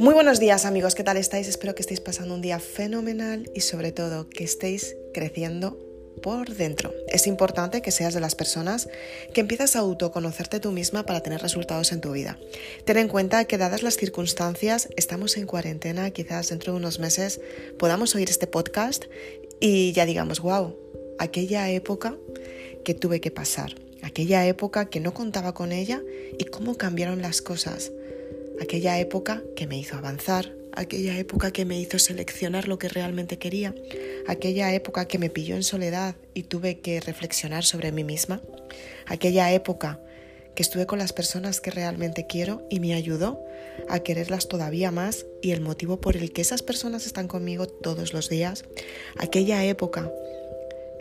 Muy buenos días amigos, ¿qué tal estáis? Espero que estéis pasando un día fenomenal y sobre todo que estéis creciendo por dentro. Es importante que seas de las personas que empiezas a autoconocerte tú misma para tener resultados en tu vida. Ten en cuenta que dadas las circunstancias, estamos en cuarentena, quizás dentro de unos meses podamos oír este podcast y ya digamos, wow, aquella época que tuve que pasar, aquella época que no contaba con ella y cómo cambiaron las cosas aquella época que me hizo avanzar, aquella época que me hizo seleccionar lo que realmente quería, aquella época que me pilló en soledad y tuve que reflexionar sobre mí misma, aquella época que estuve con las personas que realmente quiero y me ayudó a quererlas todavía más y el motivo por el que esas personas están conmigo todos los días, aquella época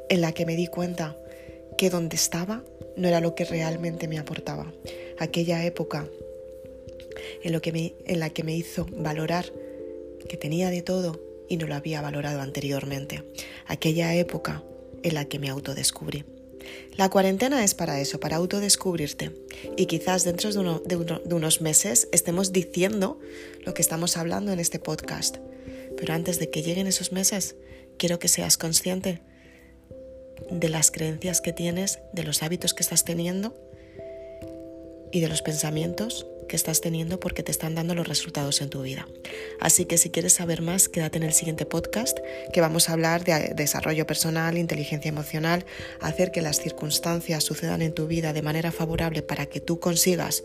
en la que me di cuenta que donde estaba no era lo que realmente me aportaba, aquella época en, lo que me, en la que me hizo valorar que tenía de todo y no lo había valorado anteriormente. Aquella época en la que me autodescubrí. La cuarentena es para eso, para autodescubrirte. Y quizás dentro de, de, unos meses estemos diciendo lo que estamos hablando en este podcast. Pero antes de que lleguen esos meses, quiero que seas consciente de las creencias que tienes, de los hábitos que estás teniendo y de los pensamientos que estás teniendo porque te están dando los resultados en tu vida. Así que si quieres saber más, quédate en el siguiente podcast que vamos a hablar de desarrollo personal, inteligencia emocional, hacer que las circunstancias sucedan en tu vida de manera favorable para que tú consigas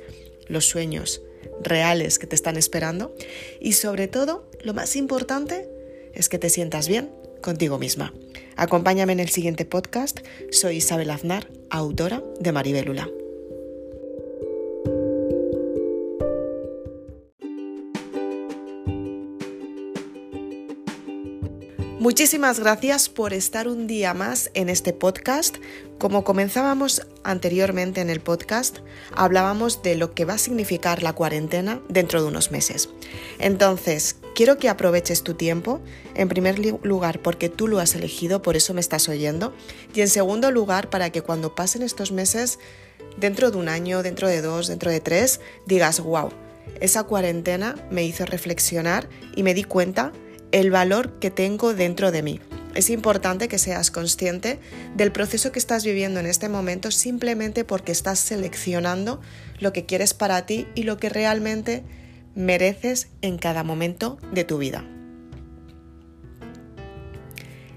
los sueños reales que te están esperando y sobre todo, lo más importante es que te sientas bien contigo misma. Acompáñame en el siguiente podcast. Soy Isabel Aznar, autora de Maribelula. Muchísimas gracias por estar un día más en este podcast. Como comenzábamos anteriormente en el podcast, hablábamos de lo que va a significar la cuarentena dentro de unos meses. Entonces, quiero que aproveches tu tiempo, en primer lugar porque tú lo has elegido, por eso me estás oyendo, y en segundo lugar para que cuando pasen estos meses, dentro de un año, dentro de dos, dentro de tres, digas, wow, esa cuarentena me hizo reflexionar y me di cuenta el valor que tengo dentro de mí. Es importante que seas consciente del proceso que estás viviendo en este momento simplemente porque estás seleccionando lo que quieres para ti y lo que realmente mereces en cada momento de tu vida.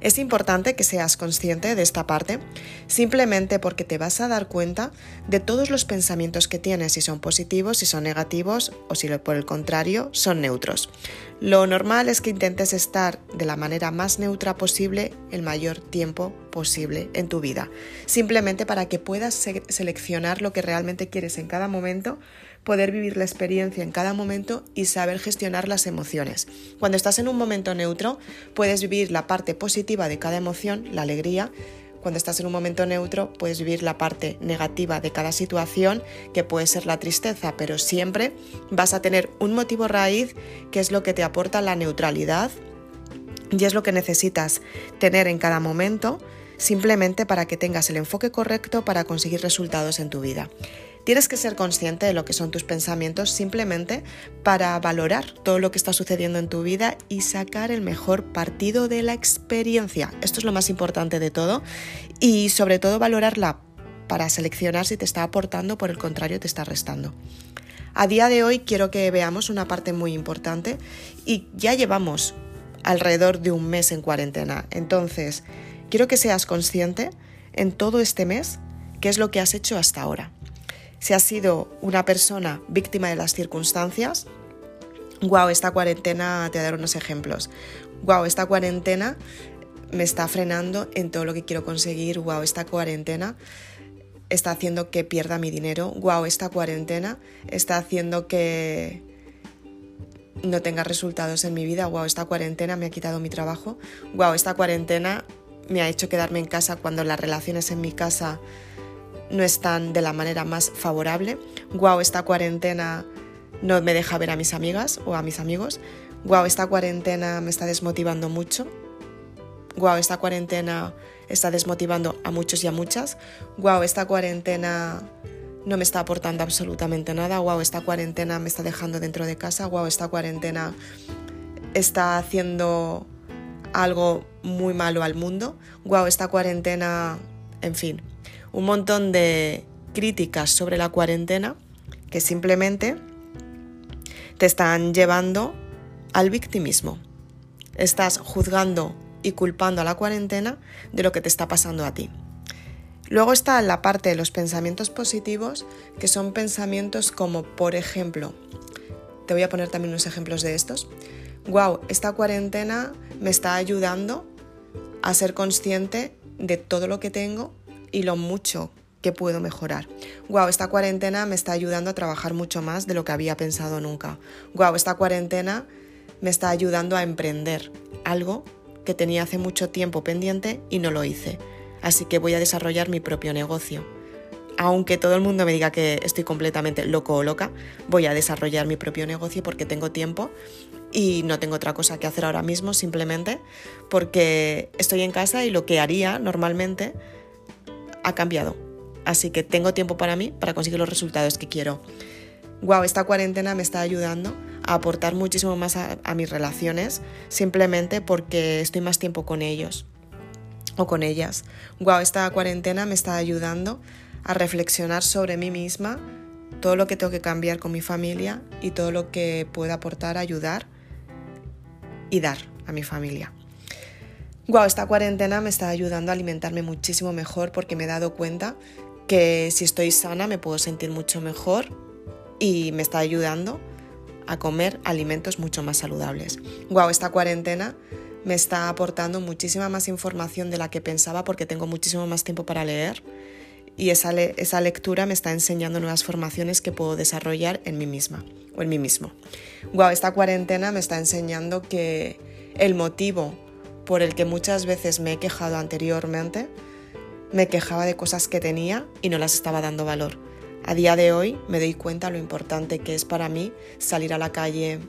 Es importante que seas consciente de esta parte simplemente porque te vas a dar cuenta de todos los pensamientos que tienes, si son positivos, si son negativos o si por el contrario son neutros. Lo normal es que intentes estar de la manera más neutra posible el mayor tiempo posible en tu vida, simplemente para que puedas seleccionar lo que realmente quieres en cada momento poder vivir la experiencia en cada momento y saber gestionar las emociones. Cuando estás en un momento neutro, puedes vivir la parte positiva de cada emoción, la alegría, cuando estás en un momento neutro puedes vivir la parte negativa de cada situación, que puede ser la tristeza, pero siempre vas a tener un motivo raíz que es lo que te aporta la neutralidad y es lo que necesitas tener en cada momento simplemente para que tengas el enfoque correcto para conseguir resultados en tu vida. Tienes que ser consciente de lo que son tus pensamientos simplemente para valorar todo lo que está sucediendo en tu vida y sacar el mejor partido de la experiencia. Esto es lo más importante de todo y sobre todo valorarla para seleccionar si te está aportando, por el contrario te está restando. A día de hoy quiero que veamos una parte muy importante y ya llevamos alrededor de un mes en cuarentena. Entonces, quiero que seas consciente en todo este mes qué es lo que has hecho hasta ahora. Si has sido una persona víctima de las circunstancias, wow, esta cuarentena, te voy a dar unos ejemplos. Wow, esta cuarentena me está frenando en todo lo que quiero conseguir. Wow, esta cuarentena está haciendo que pierda mi dinero. Wow, esta cuarentena está haciendo que no tenga resultados en mi vida. Wow, esta cuarentena me ha quitado mi trabajo. Wow, esta cuarentena me ha hecho quedarme en casa cuando las relaciones en mi casa no están de la manera más favorable. Guau, esta cuarentena no me deja ver a mis amigas o a mis amigos. Guau, esta cuarentena me está desmotivando mucho. Guau, esta cuarentena está desmotivando a muchos y a muchas. Guau, esta cuarentena no me está aportando absolutamente nada, wow, esta cuarentena me está dejando dentro de casa, wow, esta cuarentena está haciendo algo muy malo al mundo, wow, esta cuarentena, en fin, un montón de críticas sobre la cuarentena que simplemente te están llevando al victimismo. Estás juzgando y culpando a la cuarentena de lo que te está pasando a ti. Luego está la parte de los pensamientos positivos, que son pensamientos como, por ejemplo, te voy a poner también unos ejemplos de estos. Wow, esta cuarentena me está ayudando a ser consciente de todo lo que tengo y lo mucho que puedo mejorar. Wow, esta cuarentena me está ayudando a trabajar mucho más de lo que había pensado nunca. Wow, esta cuarentena me está ayudando a emprender algo que tenía hace mucho tiempo pendiente y no lo hice. Así que voy a desarrollar mi propio negocio. Aunque todo el mundo me diga que estoy completamente loco o loca, voy a desarrollar mi propio negocio porque tengo tiempo y no tengo otra cosa que hacer ahora mismo simplemente porque estoy en casa y lo que haría normalmente ha cambiado así que tengo tiempo para mí para conseguir los resultados que quiero. Wow, esta cuarentena me está ayudando a aportar muchísimo más a, mis relaciones simplemente porque estoy más tiempo con ellos o con ellas. Wow, esta cuarentena me está ayudando a reflexionar sobre mí misma, todo lo que tengo que cambiar con mi familia y todo lo que puedo aportar, ayudar y dar a mi familia. Wow, esta cuarentena me está ayudando a alimentarme muchísimo mejor porque me he dado cuenta que si estoy sana me puedo sentir mucho mejor y me está ayudando a comer alimentos mucho más saludables. Wow, esta cuarentena me está aportando muchísima más información de la que pensaba porque tengo muchísimo más tiempo para leer y esa, esa lectura me está enseñando nuevas formaciones que puedo desarrollar en mí misma o en mí mismo. Wow, esta cuarentena me está enseñando que el motivo por el que muchas veces me he quejado anteriormente me quejaba de cosas que tenía y no las estaba dando valor. A día de hoy me doy cuenta lo importante que es para mí salir a la calle,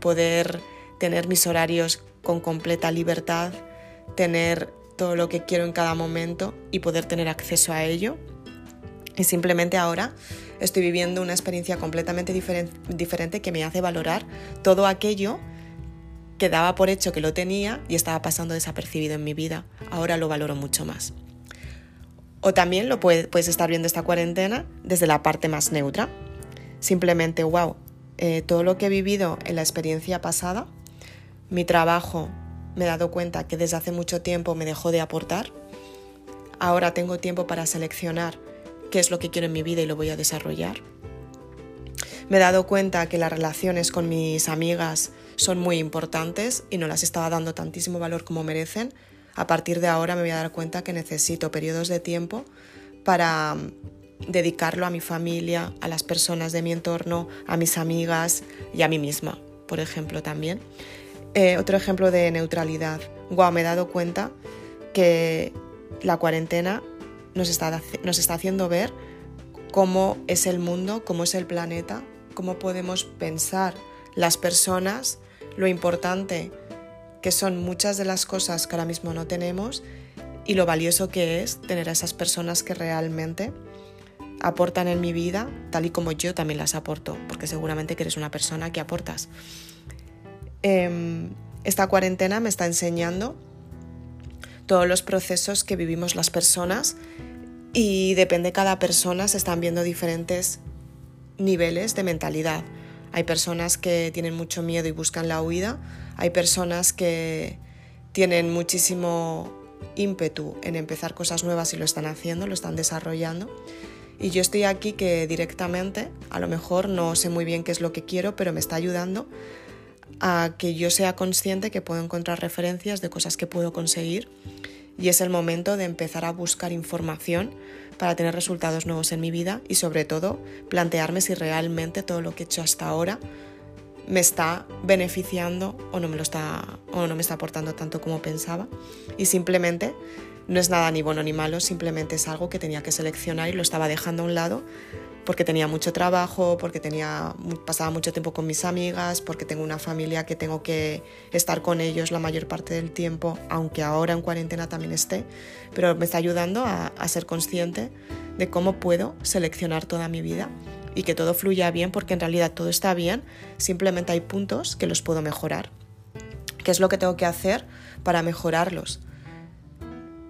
poder tener mis horarios con completa libertad, tener todo lo que quiero en cada momento y poder tener acceso a ello. Y simplemente ahora estoy viviendo una experiencia completamente diferente que me hace valorar todo aquello que daba por hecho que lo tenía y estaba pasando desapercibido en mi vida. Ahora lo valoro mucho más. O también lo puedes, estar viendo esta cuarentena desde la parte más neutra. Simplemente, wow, eh, todo lo que he vivido en la experiencia pasada, mi trabajo, me he dado cuenta que desde hace mucho tiempo me dejó de aportar. Ahora tengo tiempo para seleccionar qué es lo que quiero en mi vida y lo voy a desarrollar. Me he dado cuenta que las relaciones con mis amigas son muy importantes y no las estaba dando tantísimo valor como merecen a partir de ahora me voy a dar cuenta que necesito periodos de tiempo para mm, dedicarlo a mi familia, a las personas de mi entorno, a mis amigas y a mí misma, por ejemplo, también. Eh, otro ejemplo de neutralidad. Wow, me he dado cuenta que la cuarentena nos está haciendo ver cómo es el mundo, cómo es el planeta, cómo podemos pensar las personas, lo importante que son muchas de las cosas que ahora mismo no tenemos y lo valioso que es tener a esas personas que realmente aportan en mi vida, tal y como yo también las aporto, porque seguramente que eres una persona que aportas. Em, esta cuarentena me está enseñando todos los procesos que vivimos las personas y depende de cada persona, se están viendo diferentes niveles de mentalidad. Hay personas que tienen mucho miedo y buscan la huida, hay personas que tienen muchísimo ímpetu en empezar cosas nuevas y lo están haciendo, lo están desarrollando. Y yo estoy aquí que directamente, a lo mejor no sé muy bien qué es lo que quiero, pero me está ayudando a que yo sea consciente que puedo encontrar referencias de cosas que puedo conseguir y es el momento de empezar a buscar información para tener resultados nuevos en mi vida y sobre todo plantearme si realmente todo lo que he hecho hasta ahora me está beneficiando o no me lo está o no me está aportando tanto como pensaba. Y simplemente No es nada ni bueno ni malo, simplemente es algo que tenía que seleccionar y lo estaba dejando a un lado porque tenía mucho trabajo, porque tenía, pasaba mucho tiempo con mis amigas, porque tengo una familia que tengo que estar con ellos la mayor parte del tiempo, aunque ahora en cuarentena también esté, pero me está ayudando a, a ser consciente de cómo puedo seleccionar toda mi vida y que todo fluya bien, porque en realidad todo está bien, simplemente hay puntos que los puedo mejorar. ¿Qué es lo que tengo que hacer para mejorarlos?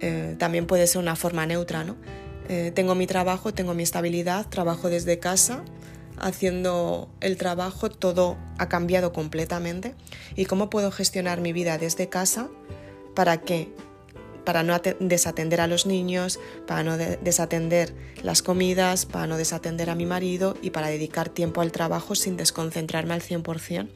Eh, también puede ser una forma neutra, ¿no? Eh, tengo mi trabajo, tengo mi estabilidad, trabajo desde casa, haciendo el trabajo, todo ha cambiado completamente. ¿Y cómo puedo gestionar mi vida desde casa para que para no desatender a los niños, para no desatender las comidas, para no desatender a mi marido y para dedicar tiempo al trabajo sin desconcentrarme al 100%.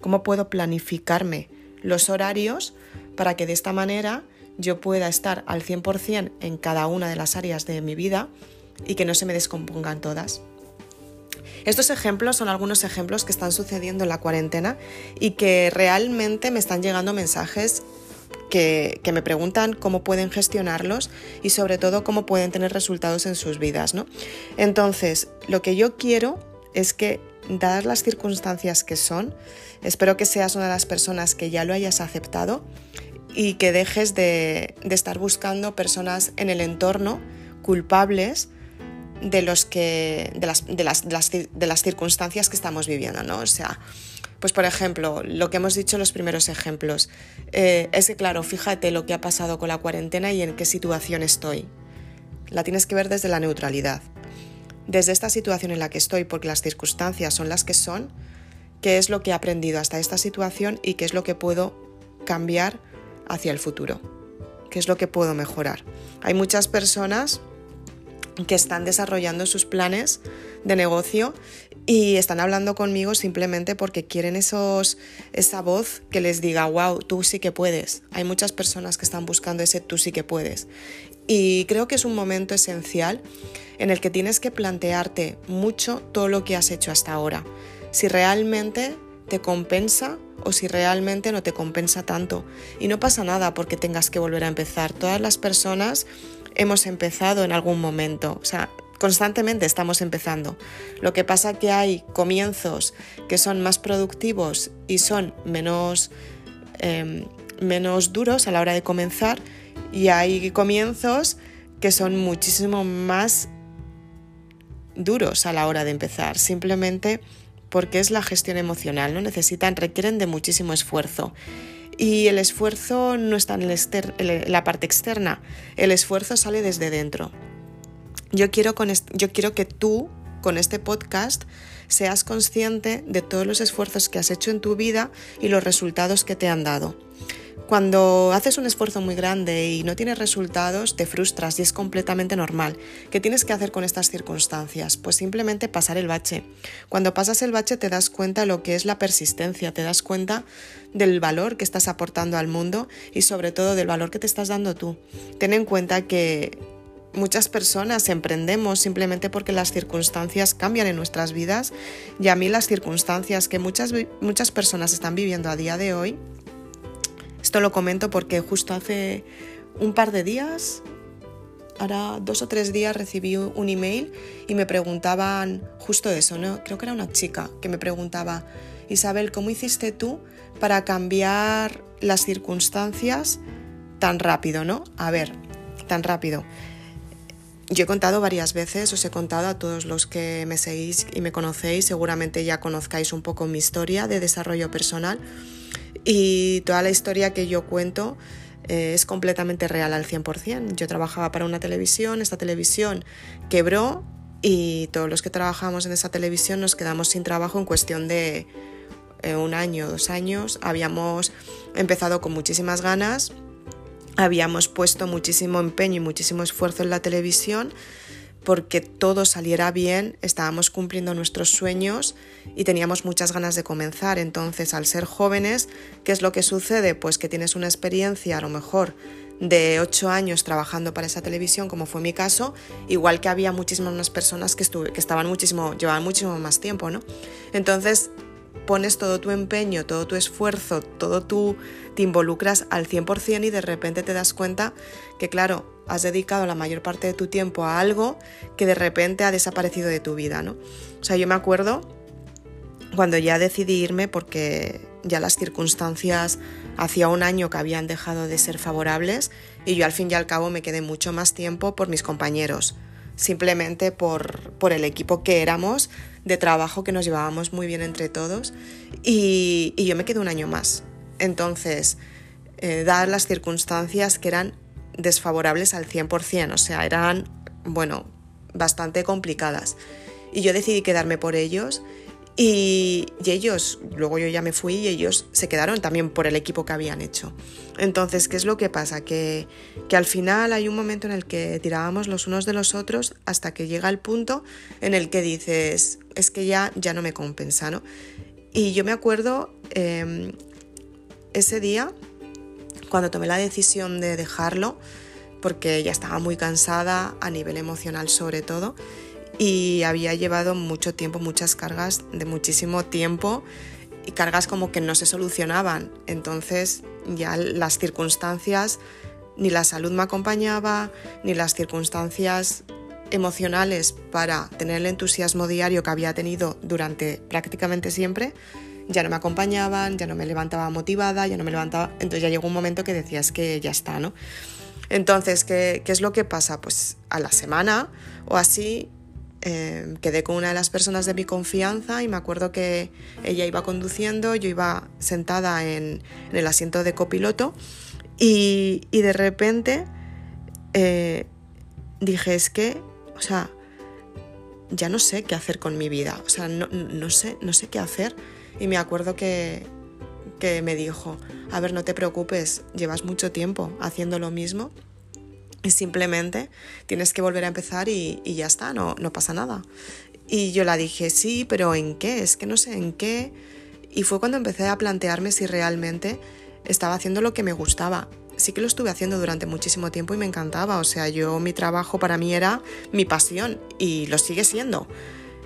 ¿Cómo puedo planificarme los horarios para que de esta manera yo pueda estar al 100% en cada una de las áreas de mi vida y que no se me descompongan todas. Estos ejemplos son algunos ejemplos que están sucediendo en la cuarentena y que realmente me están llegando mensajes que, me preguntan cómo pueden gestionarlos y sobre todo cómo pueden tener resultados en sus vidas. ¿no? Entonces, lo que yo quiero es que, dadas las circunstancias que son, espero que seas una de las personas que ya lo hayas aceptado y que dejes de, estar buscando personas en el entorno culpables de, los que, de, las, circunstancias que estamos viviendo, ¿no? O sea, pues por ejemplo, lo que hemos dicho en los primeros ejemplos, eh, es que claro, fíjate lo que ha pasado con la cuarentena y en qué situación estoy. La tienes que ver desde la neutralidad. Desde esta situación en la que estoy, porque las circunstancias son las que son, qué es lo que he aprendido hasta esta situación y qué es lo que puedo cambiar hacia el futuro. ¿Qué es lo que puedo mejorar? Hay muchas personas que están desarrollando sus planes de negocio y están hablando conmigo simplemente porque quieren esa voz que les diga, wow, tú sí que puedes. Hay muchas personas que están buscando ese tú sí que puedes. Y creo que es un momento esencial en el que tienes que plantearte mucho todo lo que has hecho hasta ahora. Si realmente te compensa o si realmente no te compensa tanto. Y no pasa nada porque tengas que volver a empezar. Todas las personas hemos empezado en algún momento. O sea, constantemente estamos empezando. Lo que pasa que hay comienzos que son más productivos y son menos, em, menos duros a la hora de comenzar y hay comienzos que son muchísimo más duros a la hora de empezar. Simplemente porque es la gestión emocional, ¿no? Necesitan, requieren de muchísimo esfuerzo. Y el esfuerzo no está en, la parte externa, el esfuerzo sale desde dentro. Yo quiero, yo quiero que tú, con este podcast, seas consciente de todos los esfuerzos que has hecho en tu vida y los resultados que te han dado. Cuando haces un esfuerzo muy grande y no tienes resultados, te frustras y es completamente normal. ¿Qué tienes que hacer con estas circunstancias? Pues simplemente pasar el bache. Cuando pasas el bache te das cuenta de lo que es la persistencia, te das cuenta del valor que estás aportando al mundo y sobre todo del valor que te estás dando tú. Ten en cuenta que muchas personas emprendemos simplemente porque las circunstancias cambian en nuestras vidas y a mí las circunstancias que muchas, muchas personas están viviendo a día de hoy esto lo comento porque justo hace un par de días, ahora dos o tres días recibí un email y me preguntaban justo eso, ¿no? Creo que era una chica que me preguntaba, Isabel, ¿cómo hiciste tú para cambiar las circunstancias tan rápido, ¿no? A ver, tan rápido. Yo he contado varias veces, os he contado a todos los que me seguís y me conocéis, seguramente ya conozcáis un poco mi historia de desarrollo personal y toda la historia que yo cuento eh, es completamente real al 100%. Yo trabajaba para una televisión, esta televisión quebró y todos los que trabajamos en esa televisión nos quedamos sin trabajo en cuestión de eh, un año, dos años. Habíamos empezado con muchísimas ganas, habíamos puesto muchísimo empeño y muchísimo esfuerzo en la televisión porque todo saliera bien, estábamos cumpliendo nuestros sueños y teníamos muchas ganas de comenzar. Entonces, al ser jóvenes, ¿qué es lo que sucede? Pues que tienes una experiencia a lo mejor de ocho años trabajando para esa televisión, como fue mi caso, igual que había muchísimas más personas que, que estaban muchísimo, llevaban muchísimo más tiempo, ¿no? Entonces, pones todo tu empeño, todo tu esfuerzo, todo tu te involucras al 100% y de repente te das cuenta que claro, has dedicado la mayor parte de tu tiempo a algo que de repente ha desaparecido de tu vida, ¿no? O sea, yo me acuerdo cuando ya decidí irme porque ya las circunstancias hacía un año que habían dejado de ser favorables y yo al fin y al cabo me quedé mucho más tiempo por mis compañeros, simplemente por, por el equipo que éramos de trabajo que nos llevábamos muy bien entre todos y, yo me quedé un año más. Entonces, eh, dadas las circunstancias que eran desfavorables al 100%, o sea, eran, bueno, bastante complicadas. Y yo decidí quedarme por ellos y, ellos, luego yo ya me fui y ellos se quedaron también por el equipo que habían hecho. Entonces, ¿qué es lo que pasa? Que, que al final hay un momento en el que tirábamos los unos de los otros hasta que llega el punto en el que dices, es que ya, ya no me compensa, ¿no? Y yo me acuerdo em, ese día, cuando tomé la decisión de dejarlo, porque ya estaba muy cansada a nivel emocional sobre todo, y había llevado mucho tiempo, muchas cargas de muchísimo tiempo y cargas como que no se solucionaban. Entonces ya las circunstancias, ni la salud me acompañaba, ni las circunstancias emocionales para tener el entusiasmo diario que había tenido durante prácticamente siempre, ya no me acompañaban, ya no me levantaba motivada, ya no me levantaba. Entonces ya llegó un momento que decías que ya está, ¿no? Entonces, ¿qué, ¿qué, es lo que pasa? Pues a la semana o así Em, quedé con una de las personas de mi confianza y me acuerdo que ella iba conduciendo, yo iba sentada en, el asiento de copiloto y, de repente eh, dije, es que, o sea, ya no sé qué hacer con mi vida, o sea, no, no, sé, no sé qué hacer. Y me acuerdo que, que me dijo, a ver, no te preocupes, llevas mucho tiempo haciendo lo mismo y simplemente tienes que volver a empezar y, ya está, no, no pasa nada. Y yo la dije, sí, pero ¿en qué? Es que no sé en qué. Y fue cuando empecé a plantearme si realmente estaba haciendo lo que me gustaba. Sí que lo estuve haciendo durante muchísimo tiempo y me encantaba. O sea, yo mi trabajo para mí era mi pasión y lo sigue siendo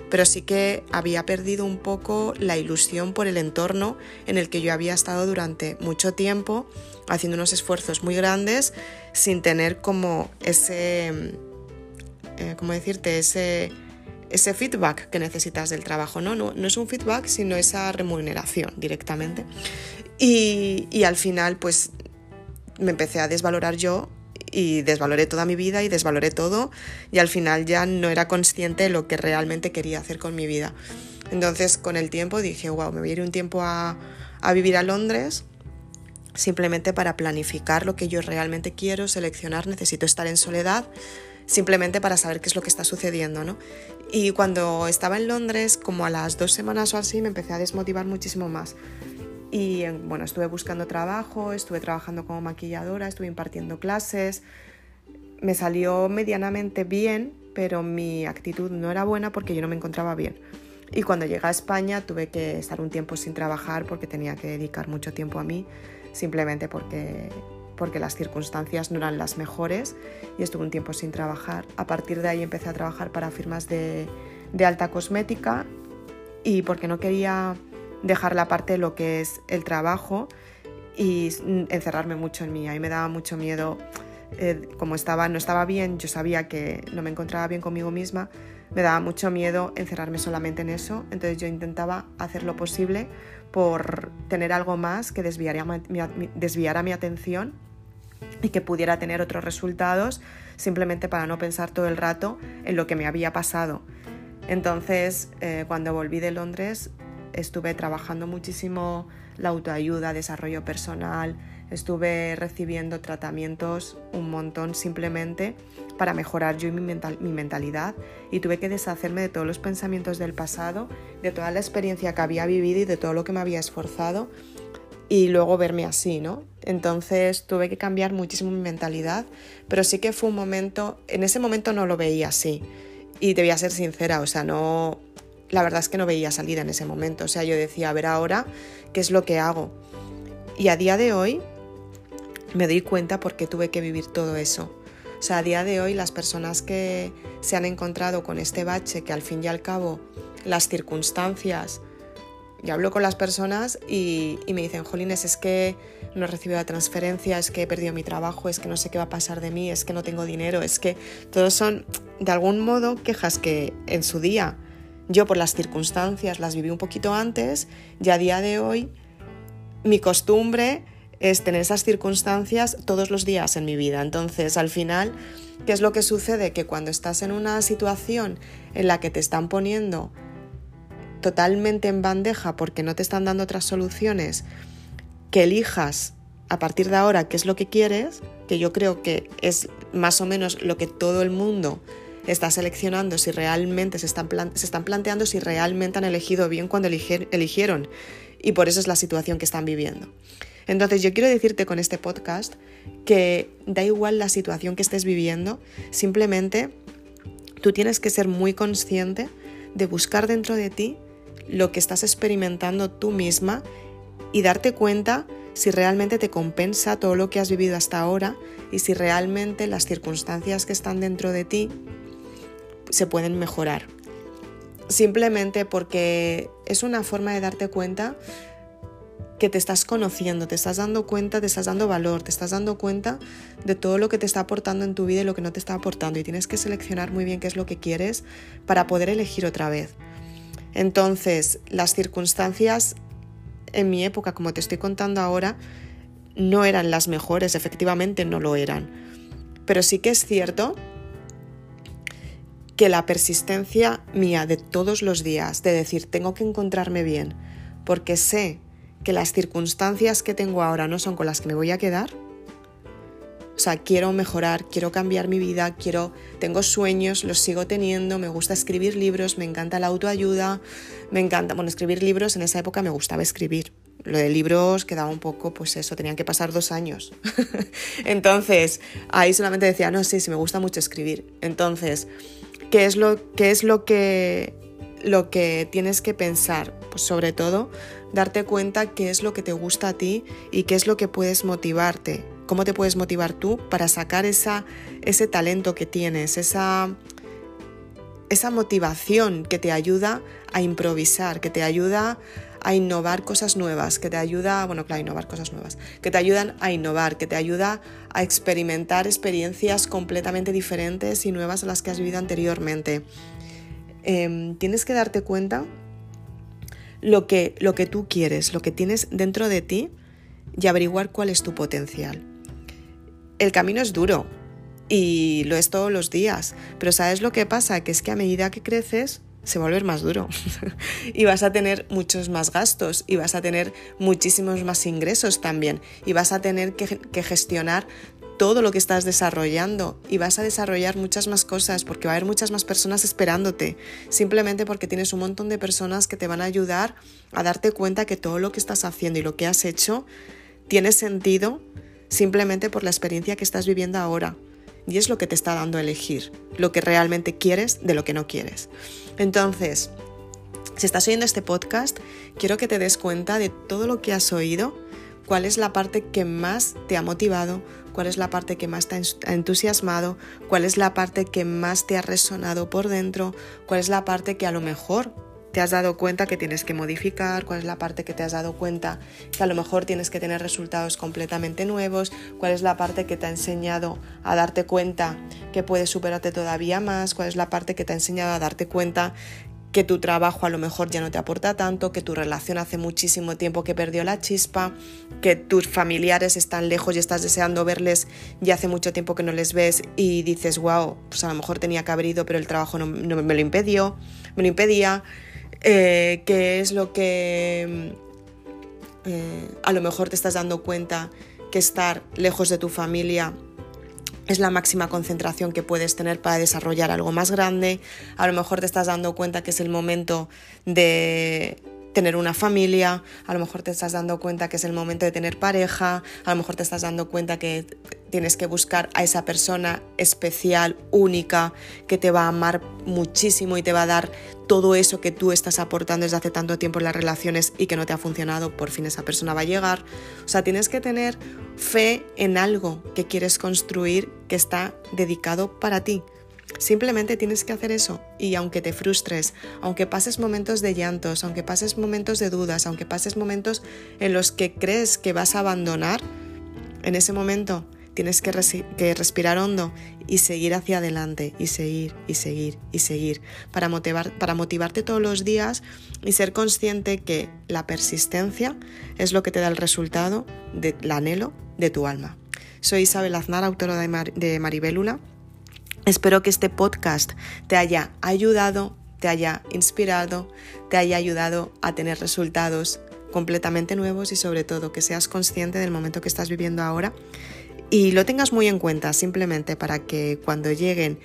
pero sí que había perdido un poco la ilusión por el entorno en el que yo había estado durante mucho tiempo, haciendo unos esfuerzos muy grandes, sin tener como ese, eh, ¿cómo decirte? Ese, ese feedback que necesitas del trabajo, ¿no? ¿no? No es un feedback, sino esa remuneración directamente. Y, y al final, pues me empecé a desvalorar yo y desvaloré toda mi vida y desvaloré todo y al final ya no era consciente de lo que realmente quería hacer con mi vida. Entonces con el tiempo dije, wow, me voy a ir un tiempo a, a vivir a Londres simplemente para planificar lo que yo realmente quiero, seleccionar, necesito estar en soledad simplemente para saber qué es lo que está sucediendo, ¿no? Y cuando estaba en Londres, como a las dos semanas o así, me empecé a desmotivar muchísimo más. Y bueno, estuve buscando trabajo, estuve trabajando como maquilladora, estuve impartiendo clases. Me salió medianamente bien, pero mi actitud no era buena porque yo no me encontraba bien. Y cuando llegué a España tuve que estar un tiempo sin trabajar porque tenía que dedicar mucho tiempo a mí, simplemente porque, porque las circunstancias no eran las mejores y estuve un tiempo sin trabajar. A partir de ahí empecé a trabajar para firmas de, de alta cosmética y porque no quería dejar la parte de lo que es el trabajo y encerrarme mucho en mí. A mí me daba mucho miedo, eh, como estaba, no estaba bien, yo sabía que no me encontraba bien conmigo misma, me daba mucho miedo encerrarme solamente en eso, entonces yo intentaba hacer lo posible por tener algo más que desviara mi, desviara mi atención y que pudiera tener otros resultados simplemente para no pensar todo el rato en lo que me había pasado. Entonces, eh, cuando volví de Londres, estuve trabajando muchísimo la autoayuda, desarrollo personal, estuve recibiendo tratamientos un montón simplemente para mejorar yo y mi, mentalidad y tuve que deshacerme de todos los pensamientos del pasado, de toda la experiencia que había vivido y de todo lo que me había esforzado y luego verme así, ¿no? Entonces tuve que cambiar muchísimo mi mentalidad, pero sí que fue un momento, en ese momento no lo veía así y debía ser sincera, o sea, no, la verdad es que no veía salida en ese momento. O sea, yo decía, a ver ahora qué es lo que hago. Y a día de hoy me doy cuenta por qué tuve que vivir todo eso. O sea, a día de hoy las personas que se han encontrado con este bache, que al fin y al cabo las circunstancias yo hablo con las personas y, me dicen, Jolines, es que no he recibido la transferencia, es que he perdido mi trabajo, es que no sé qué va a pasar de mí, es que no tengo dinero, es que todos son, de algún modo, quejas que en su día yo por las circunstancias las viví un poquito antes y a día de hoy mi costumbre es tener esas circunstancias todos los días en mi vida. Entonces, al final, ¿qué es lo que sucede? Que cuando estás en una situación en la que te están poniendo totalmente en bandeja porque no te están dando otras soluciones, que elijas a partir de ahora qué es lo que quieres, que yo creo que es más o menos lo que todo el mundo está seleccionando, si realmente se están, se están planteando si realmente han elegido bien cuando eligieron y por eso es la situación que están viviendo. Entonces yo quiero decirte con este podcast que da igual la situación que estés viviendo, simplemente tú tienes que ser muy consciente de buscar dentro de ti lo que estás experimentando tú misma y darte cuenta si realmente te compensa todo lo que has vivido hasta ahora y si realmente las circunstancias que están dentro de ti se pueden mejorar. Simplemente porque es una forma de darte cuenta que te estás conociendo, te estás dando cuenta, te estás dando valor, te estás dando cuenta de todo lo que te está aportando en tu vida y lo que no te está aportando. Y tienes que seleccionar muy bien qué es lo que quieres para poder elegir otra vez. Entonces, las circunstancias en mi época, como te estoy contando ahora, no eran las mejores, efectivamente no lo eran. Pero sí que es cierto que la persistencia mía de todos los días, de decir, tengo que encontrarme bien, porque sé que las circunstancias que tengo ahora no son con las que me voy a quedar, o sea, quiero mejorar, quiero cambiar mi vida, quiero, tengo sueños, los sigo teniendo, me gusta escribir libros, me encanta la autoayuda, me encanta, bueno, escribir libros en esa época me gustaba escribir. Lo de libros quedaba un poco, pues eso, tenían que pasar dos años. Entonces, ahí solamente decía, no, sí, sí, me gusta mucho escribir. Entonces, ¿qué es lo, qué es lo que, lo que tienes que pensar? Pues sobre todo, darte cuenta qué es lo que te gusta a ti y qué es lo que puedes motivarte cómo te puedes motivar tú para sacar esa, ese talento que tienes, esa, esa motivación que te ayuda a improvisar, que te ayuda a innovar cosas nuevas, que te ayuda, bueno, claro, innovar cosas nuevas, que te ayudan a innovar, que te ayuda a experimentar experiencias completamente diferentes y nuevas a las que has vivido anteriormente. Em, tienes que darte cuenta lo que, lo que tú quieres, lo que tienes dentro de ti y averiguar cuál es tu potencial el camino es duro y lo es todos los días, pero ¿sabes lo que pasa? Que es que a medida que creces se va a volver más duro. Y vas a tener muchos más gastos y vas a tener muchísimos más ingresos también. Y vas a tener que, que gestionar todo lo que estás desarrollando. Y vas a desarrollar muchas más cosas porque va a haber muchas más personas esperándote, simplemente porque tienes un montón de personas que te van a ayudar a darte cuenta que todo lo que estás haciendo y lo que has hecho tiene sentido simplemente por la experiencia que estás viviendo ahora. Y es lo que te está dando a elegir, lo que realmente quieres de lo que no quieres. Entonces, si estás oyendo este podcast, quiero que te des cuenta de todo lo que has oído, cuál es la parte que más te ha motivado, cuál es la parte que más te ha entusiasmado, cuál es la parte que más te ha resonado por dentro, cuál es la parte que a lo mejor te has dado cuenta que tienes que modificar, cuál es la parte que te has dado cuenta que a lo mejor tienes que tener resultados completamente nuevos, cuál es la parte que te ha enseñado a darte cuenta que puedes superarte todavía más, cuál es la parte que te ha enseñado a darte cuenta que tu trabajo a lo mejor ya no te aporta tanto, que tu relación hace muchísimo tiempo que perdió la chispa, que tus familiares están lejos y estás deseando verles y hace mucho tiempo que no les ves y dices, wow, pues a lo mejor tenía que haber ido, pero el trabajo no, me lo impidió, me lo impedía, eh, qué es lo que eh, a lo mejor te estás dando cuenta que estar lejos de tu familia es la máxima concentración que puedes tener para desarrollar algo más grande. A lo mejor te estás dando cuenta que es el momento de tener una familia, a lo mejor te estás dando cuenta que es el momento de tener pareja, a lo mejor te estás dando cuenta que tienes que buscar a esa persona especial, única, que te va a amar muchísimo y te va a dar todo eso que tú estás aportando desde hace tanto tiempo en las relaciones y que no te ha funcionado, por fin esa persona va a llegar. O sea, tienes que tener fe en algo que quieres construir que está dedicado para ti. Simplemente tienes que hacer eso y aunque te frustres, aunque pases momentos de llantos, aunque pases momentos de dudas, aunque pases momentos en los que crees que vas a abandonar, en ese momento tienes que, respirar hondo y seguir hacia adelante y seguir y seguir y seguir para, motivar, para motivarte todos los días y ser consciente que la persistencia es lo que te da el resultado del anhelo de tu alma. Soy Isabel Aznar, autora de, de Maribélula Espero que este podcast te haya ayudado, te haya inspirado, te haya ayudado a tener resultados completamente nuevos y sobre todo que seas consciente del momento que estás viviendo ahora y lo tengas muy en cuenta simplemente para que cuando lleguen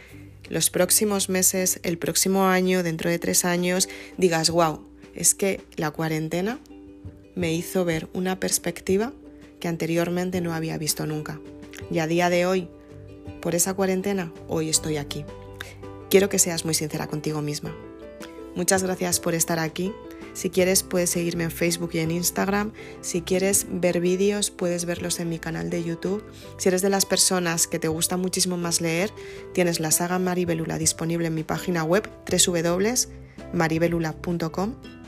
los próximos meses, el próximo año, dentro de tres años, digas, wow, es que la cuarentena me hizo ver una perspectiva que anteriormente no había visto nunca. Y a día de hoy por esa cuarentena, hoy estoy aquí. Quiero que seas muy sincera contigo misma. Muchas gracias por estar aquí. Si quieres puedes seguirme en Facebook y en Instagram. Si quieres ver vídeos puedes verlos en mi canal de YouTube. Si eres de las personas que te gusta muchísimo más leer, tienes la saga Maribelula disponible en mi página web www.maribelula.com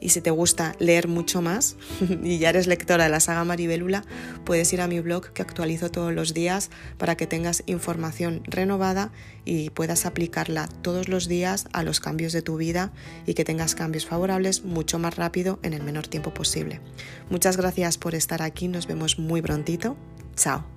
y si te gusta leer mucho más y ya eres lectora de la saga Maribélula, puedes ir a mi blog que actualizo todos los días para que tengas información renovada y puedas aplicarla todos los días a los cambios de tu vida y que tengas cambios favorables mucho más rápido en el menor tiempo posible. Muchas gracias por estar aquí, nos vemos muy prontito. Chao.